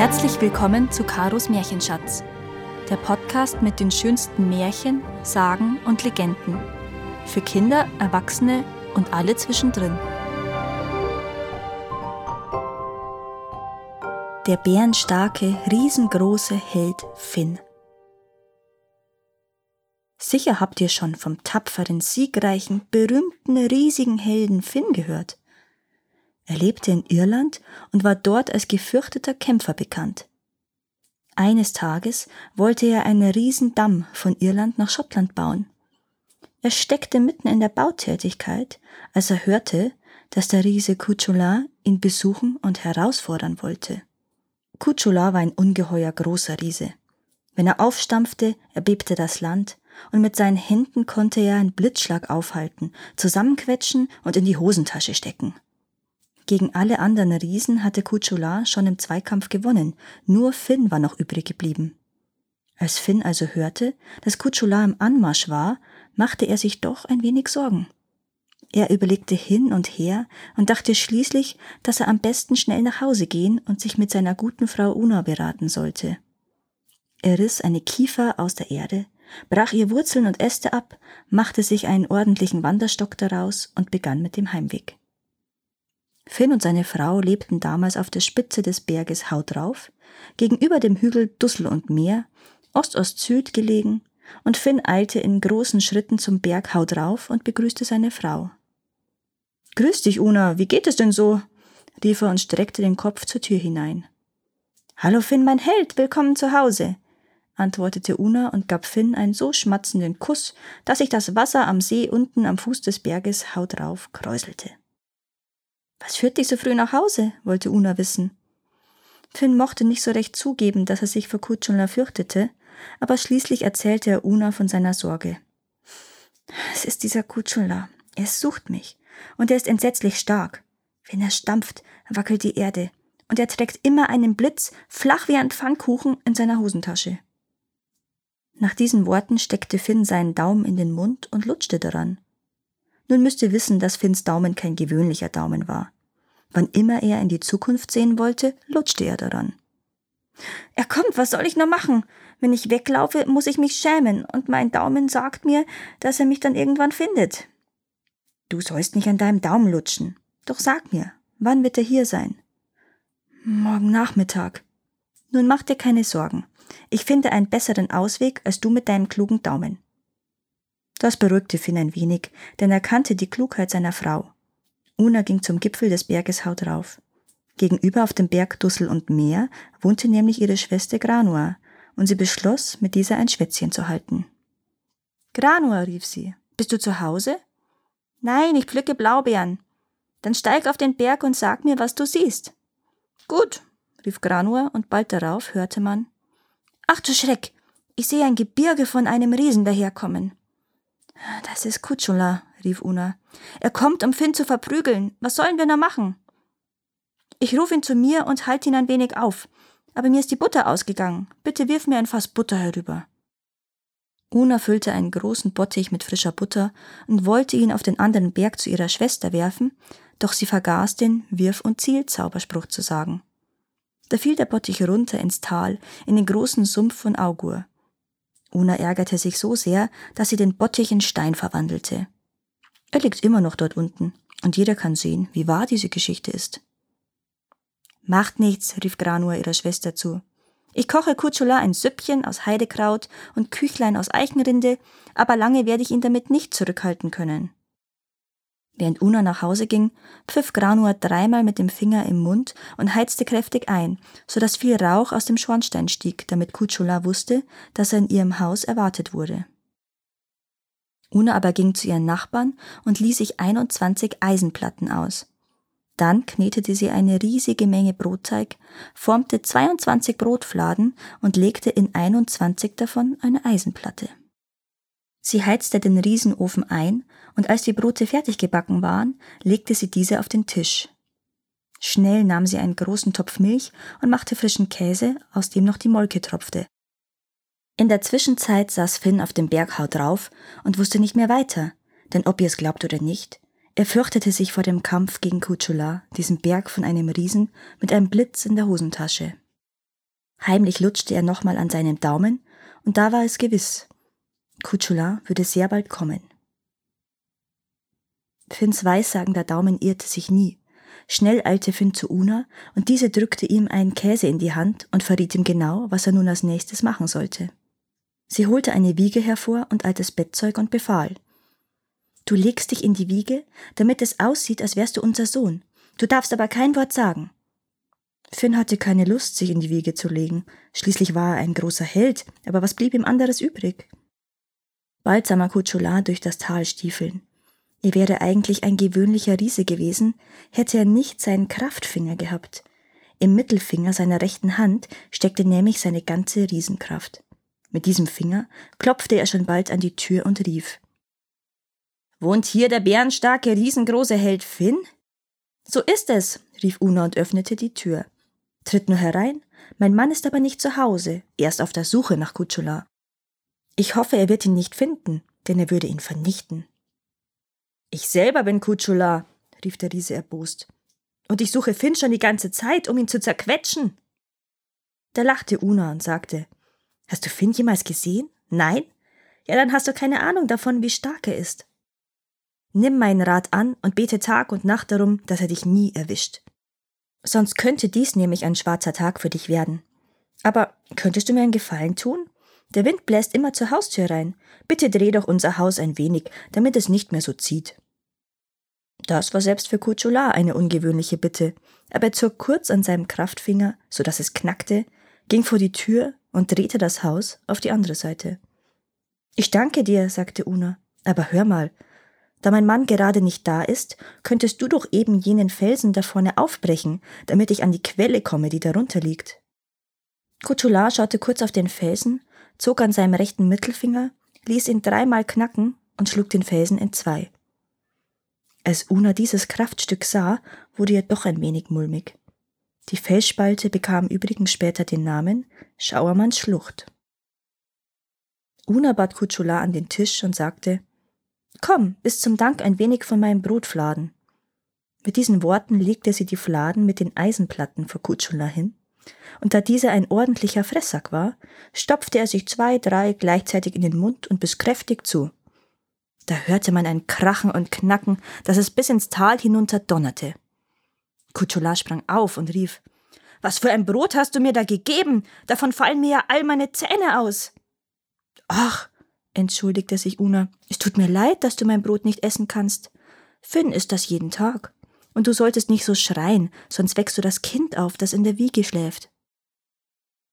Herzlich willkommen zu Karos Märchenschatz, der Podcast mit den schönsten Märchen, Sagen und Legenden. Für Kinder, Erwachsene und alle zwischendrin. Der bärenstarke, riesengroße Held Finn. Sicher habt ihr schon vom tapferen, siegreichen, berühmten, riesigen Helden Finn gehört. Er lebte in Irland und war dort als gefürchteter Kämpfer bekannt. Eines Tages wollte er einen Riesendamm von Irland nach Schottland bauen. Er steckte mitten in der Bautätigkeit, als er hörte, dass der Riese Kuchula ihn besuchen und herausfordern wollte. Kuchula war ein ungeheuer großer Riese. Wenn er aufstampfte, erbebte das Land, und mit seinen Händen konnte er einen Blitzschlag aufhalten, zusammenquetschen und in die Hosentasche stecken. Gegen alle anderen Riesen hatte Kuchula schon im Zweikampf gewonnen, nur Finn war noch übrig geblieben. Als Finn also hörte, dass Kuchula im Anmarsch war, machte er sich doch ein wenig Sorgen. Er überlegte hin und her und dachte schließlich, dass er am besten schnell nach Hause gehen und sich mit seiner guten Frau Una beraten sollte. Er riss eine Kiefer aus der Erde, brach ihr Wurzeln und Äste ab, machte sich einen ordentlichen Wanderstock daraus und begann mit dem Heimweg. Finn und seine Frau lebten damals auf der Spitze des Berges Hau drauf, gegenüber dem Hügel Dussel und Meer, Ost-Ost-Süd gelegen, und Finn eilte in großen Schritten zum Berg Hau drauf und begrüßte seine Frau. Grüß dich, Una, wie geht es denn so? rief er und streckte den Kopf zur Tür hinein. Hallo Finn, mein Held, willkommen zu Hause, antwortete Una und gab Finn einen so schmatzenden Kuss, dass sich das Wasser am See unten am Fuß des Berges Hau drauf kräuselte. Was führt dich so früh nach Hause? wollte Una wissen. Finn mochte nicht so recht zugeben, dass er sich vor Kutschulner fürchtete, aber schließlich erzählte er Una von seiner Sorge. Es ist dieser Kutschulner. Er sucht mich. Und er ist entsetzlich stark. Wenn er stampft, wackelt die Erde. Und er trägt immer einen Blitz, flach wie ein Pfannkuchen, in seiner Hosentasche. Nach diesen Worten steckte Finn seinen Daumen in den Mund und lutschte daran. Nun müsst ihr wissen, dass Finns Daumen kein gewöhnlicher Daumen war. Wann immer er in die Zukunft sehen wollte, lutschte er daran. Er kommt, was soll ich nur machen? Wenn ich weglaufe, muss ich mich schämen, und mein Daumen sagt mir, dass er mich dann irgendwann findet. Du sollst nicht an deinem Daumen lutschen. Doch sag mir, wann wird er hier sein? Morgen Nachmittag. Nun mach dir keine Sorgen. Ich finde einen besseren Ausweg als du mit deinem klugen Daumen. Das beruhigte Finn ein wenig, denn er kannte die Klugheit seiner Frau. Una ging zum Gipfel des Berges Haut rauf. Gegenüber auf dem Berg Dussel und Meer wohnte nämlich ihre Schwester Granua, und sie beschloss, mit dieser ein Schwätzchen zu halten. Granua, rief sie, bist du zu Hause? Nein, ich pflücke Blaubeeren. Dann steig auf den Berg und sag mir, was du siehst. Gut, rief Granua, und bald darauf hörte man Ach du Schreck, ich sehe ein Gebirge von einem Riesen daherkommen. Das ist Kutschula, rief Una. Er kommt, um Finn zu verprügeln. Was sollen wir nur machen? Ich ruf ihn zu mir und halte ihn ein wenig auf. Aber mir ist die Butter ausgegangen. Bitte wirf mir ein Fass Butter herüber. Una füllte einen großen Bottich mit frischer Butter und wollte ihn auf den anderen Berg zu ihrer Schwester werfen, doch sie vergaß den Wirf- und Ziel-Zauberspruch zu sagen. Da fiel der Bottich runter ins Tal, in den großen Sumpf von Augur. Una ärgerte sich so sehr, dass sie den Bottich in Stein verwandelte. Er liegt immer noch dort unten, und jeder kann sehen, wie wahr diese Geschichte ist. Macht nichts, rief Granua ihrer Schwester zu. Ich koche Kutschula ein Süppchen aus Heidekraut und Küchlein aus Eichenrinde, aber lange werde ich ihn damit nicht zurückhalten können. Während Una nach Hause ging, pfiff Granua dreimal mit dem Finger im Mund und heizte kräftig ein, so dass viel Rauch aus dem Schornstein stieg, damit Kutschula wusste, dass er in ihrem Haus erwartet wurde. Una aber ging zu ihren Nachbarn und ließ sich 21 Eisenplatten aus. Dann knetete sie eine riesige Menge Brotteig, formte 22 Brotfladen und legte in 21 davon eine Eisenplatte. Sie heizte den Riesenofen ein, und als die Brote fertig gebacken waren, legte sie diese auf den Tisch. Schnell nahm sie einen großen Topf Milch und machte frischen Käse, aus dem noch die Molke tropfte. In der Zwischenzeit saß Finn auf dem Berghau drauf und wusste nicht mehr weiter, denn ob ihr es glaubt oder nicht, er fürchtete sich vor dem Kampf gegen Kutschula, diesem Berg von einem Riesen mit einem Blitz in der Hosentasche. Heimlich lutschte er nochmal an seinem Daumen, und da war es gewiss. Kutschula würde sehr bald kommen. Finns weissagender Daumen irrte sich nie. Schnell eilte Finn zu Una, und diese drückte ihm einen Käse in die Hand und verriet ihm genau, was er nun als nächstes machen sollte. Sie holte eine Wiege hervor und altes Bettzeug und befahl. Du legst dich in die Wiege, damit es aussieht, als wärst du unser Sohn. Du darfst aber kein Wort sagen. Finn hatte keine Lust, sich in die Wiege zu legen. Schließlich war er ein großer Held, aber was blieb ihm anderes übrig? Bald sah Makutschula durch das Tal stiefeln. Er wäre eigentlich ein gewöhnlicher Riese gewesen, hätte er nicht seinen Kraftfinger gehabt. Im Mittelfinger seiner rechten Hand steckte nämlich seine ganze Riesenkraft. Mit diesem Finger klopfte er schon bald an die Tür und rief Wohnt hier der bärenstarke, riesengroße Held Finn? So ist es, rief Una und öffnete die Tür. Tritt nur herein, mein Mann ist aber nicht zu Hause, er ist auf der Suche nach Kutschula. Ich hoffe, er wird ihn nicht finden, denn er würde ihn vernichten. Ich selber bin Kutschula, rief der Riese erbost. Und ich suche Finn schon die ganze Zeit, um ihn zu zerquetschen. Da lachte Una und sagte, Hast du Finn jemals gesehen? Nein? Ja, dann hast du keine Ahnung davon, wie stark er ist. Nimm meinen Rat an und bete Tag und Nacht darum, dass er dich nie erwischt. Sonst könnte dies nämlich ein schwarzer Tag für dich werden. Aber könntest du mir einen Gefallen tun? Der Wind bläst immer zur Haustür rein. Bitte dreh doch unser Haus ein wenig, damit es nicht mehr so zieht. Das war selbst für Kutschula eine ungewöhnliche Bitte, aber er zog kurz an seinem Kraftfinger, so dass es knackte, ging vor die Tür und drehte das Haus auf die andere Seite. Ich danke dir, sagte Una, aber hör mal, da mein Mann gerade nicht da ist, könntest du doch eben jenen Felsen da vorne aufbrechen, damit ich an die Quelle komme, die darunter liegt. Kutschula schaute kurz auf den Felsen, zog an seinem rechten Mittelfinger, ließ ihn dreimal knacken und schlug den Felsen in zwei. Als Una dieses Kraftstück sah, wurde ihr doch ein wenig mulmig. Die Felsspalte bekam übrigens später den Namen Schauermanns Schlucht. Una bat Kutschula an den Tisch und sagte, Komm, bis zum Dank ein wenig von meinem Brotfladen. Mit diesen Worten legte sie die Fladen mit den Eisenplatten vor Kutschula hin, und da dieser ein ordentlicher Fressack war, stopfte er sich zwei, drei gleichzeitig in den Mund und biss kräftig zu. Da hörte man ein Krachen und Knacken, dass es bis ins Tal hinunter donnerte. Kutschula sprang auf und rief Was für ein Brot hast du mir da gegeben? Davon fallen mir ja all meine Zähne aus. Ach, entschuldigte sich Una. Es tut mir leid, dass du mein Brot nicht essen kannst. Finn isst das jeden Tag. Und du solltest nicht so schreien, sonst wächst du das Kind auf, das in der Wiege schläft.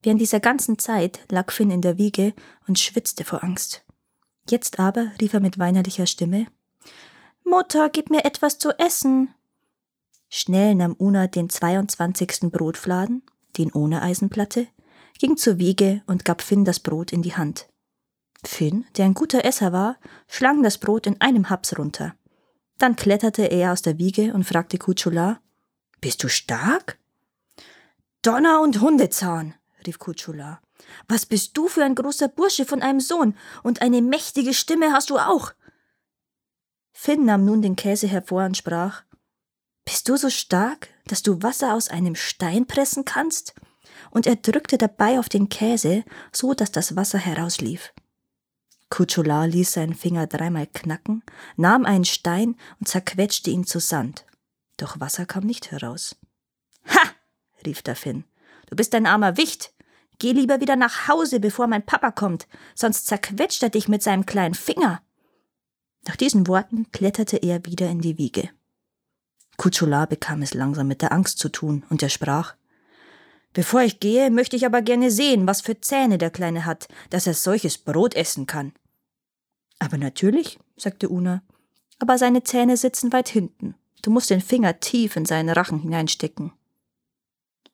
Während dieser ganzen Zeit lag Finn in der Wiege und schwitzte vor Angst. Jetzt aber rief er mit weinerlicher Stimme Mutter, gib mir etwas zu essen. Schnell nahm Una den 22. Brotfladen, den ohne Eisenplatte, ging zur Wiege und gab Finn das Brot in die Hand. Finn, der ein guter Esser war, schlang das Brot in einem Haps runter. Dann kletterte er aus der Wiege und fragte Kutschula, Bist du stark? Donner und Hundezahn, rief Kutschula. Was bist du für ein großer Bursche von einem Sohn, und eine mächtige Stimme hast du auch. Finn nahm nun den Käse hervor und sprach, Bist du so stark, dass du Wasser aus einem Stein pressen kannst? Und er drückte dabei auf den Käse, so dass das Wasser herauslief. Kutschula ließ seinen Finger dreimal knacken, nahm einen Stein und zerquetschte ihn zu Sand. Doch Wasser kam nicht heraus. Ha! rief der Finn. Du bist ein armer Wicht. Geh lieber wieder nach Hause, bevor mein Papa kommt, sonst zerquetscht er dich mit seinem kleinen Finger. Nach diesen Worten kletterte er wieder in die Wiege. Kutschula bekam es langsam mit der Angst zu tun, und er sprach Bevor ich gehe, möchte ich aber gerne sehen, was für Zähne der Kleine hat, dass er solches Brot essen kann. Aber natürlich, sagte Una, aber seine Zähne sitzen weit hinten. Du musst den Finger tief in seinen Rachen hineinstecken.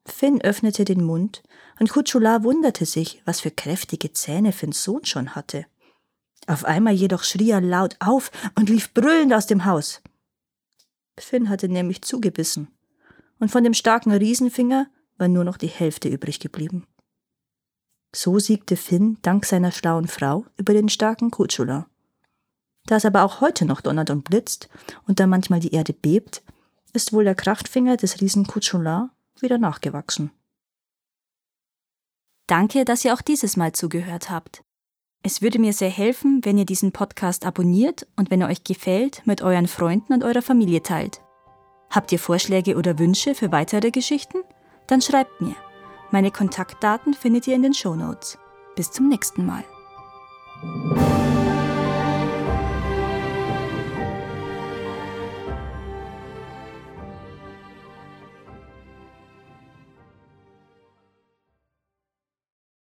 Finn öffnete den Mund, und Kutschula wunderte sich, was für kräftige Zähne Finns Sohn schon hatte. Auf einmal jedoch schrie er laut auf und lief brüllend aus dem Haus. Finn hatte nämlich zugebissen, und von dem starken Riesenfinger war nur noch die Hälfte übrig geblieben. So siegte Finn dank seiner schlauen Frau über den starken Kutschula. Da es aber auch heute noch donnert und blitzt und da manchmal die Erde bebt, ist wohl der Kraftfinger des Riesen Kutschula wieder nachgewachsen. Danke, dass ihr auch dieses Mal zugehört habt. Es würde mir sehr helfen, wenn ihr diesen Podcast abonniert und wenn er euch gefällt, mit euren Freunden und eurer Familie teilt. Habt ihr Vorschläge oder Wünsche für weitere Geschichten? Dann schreibt mir. Meine Kontaktdaten findet ihr in den Shownotes. Bis zum nächsten Mal.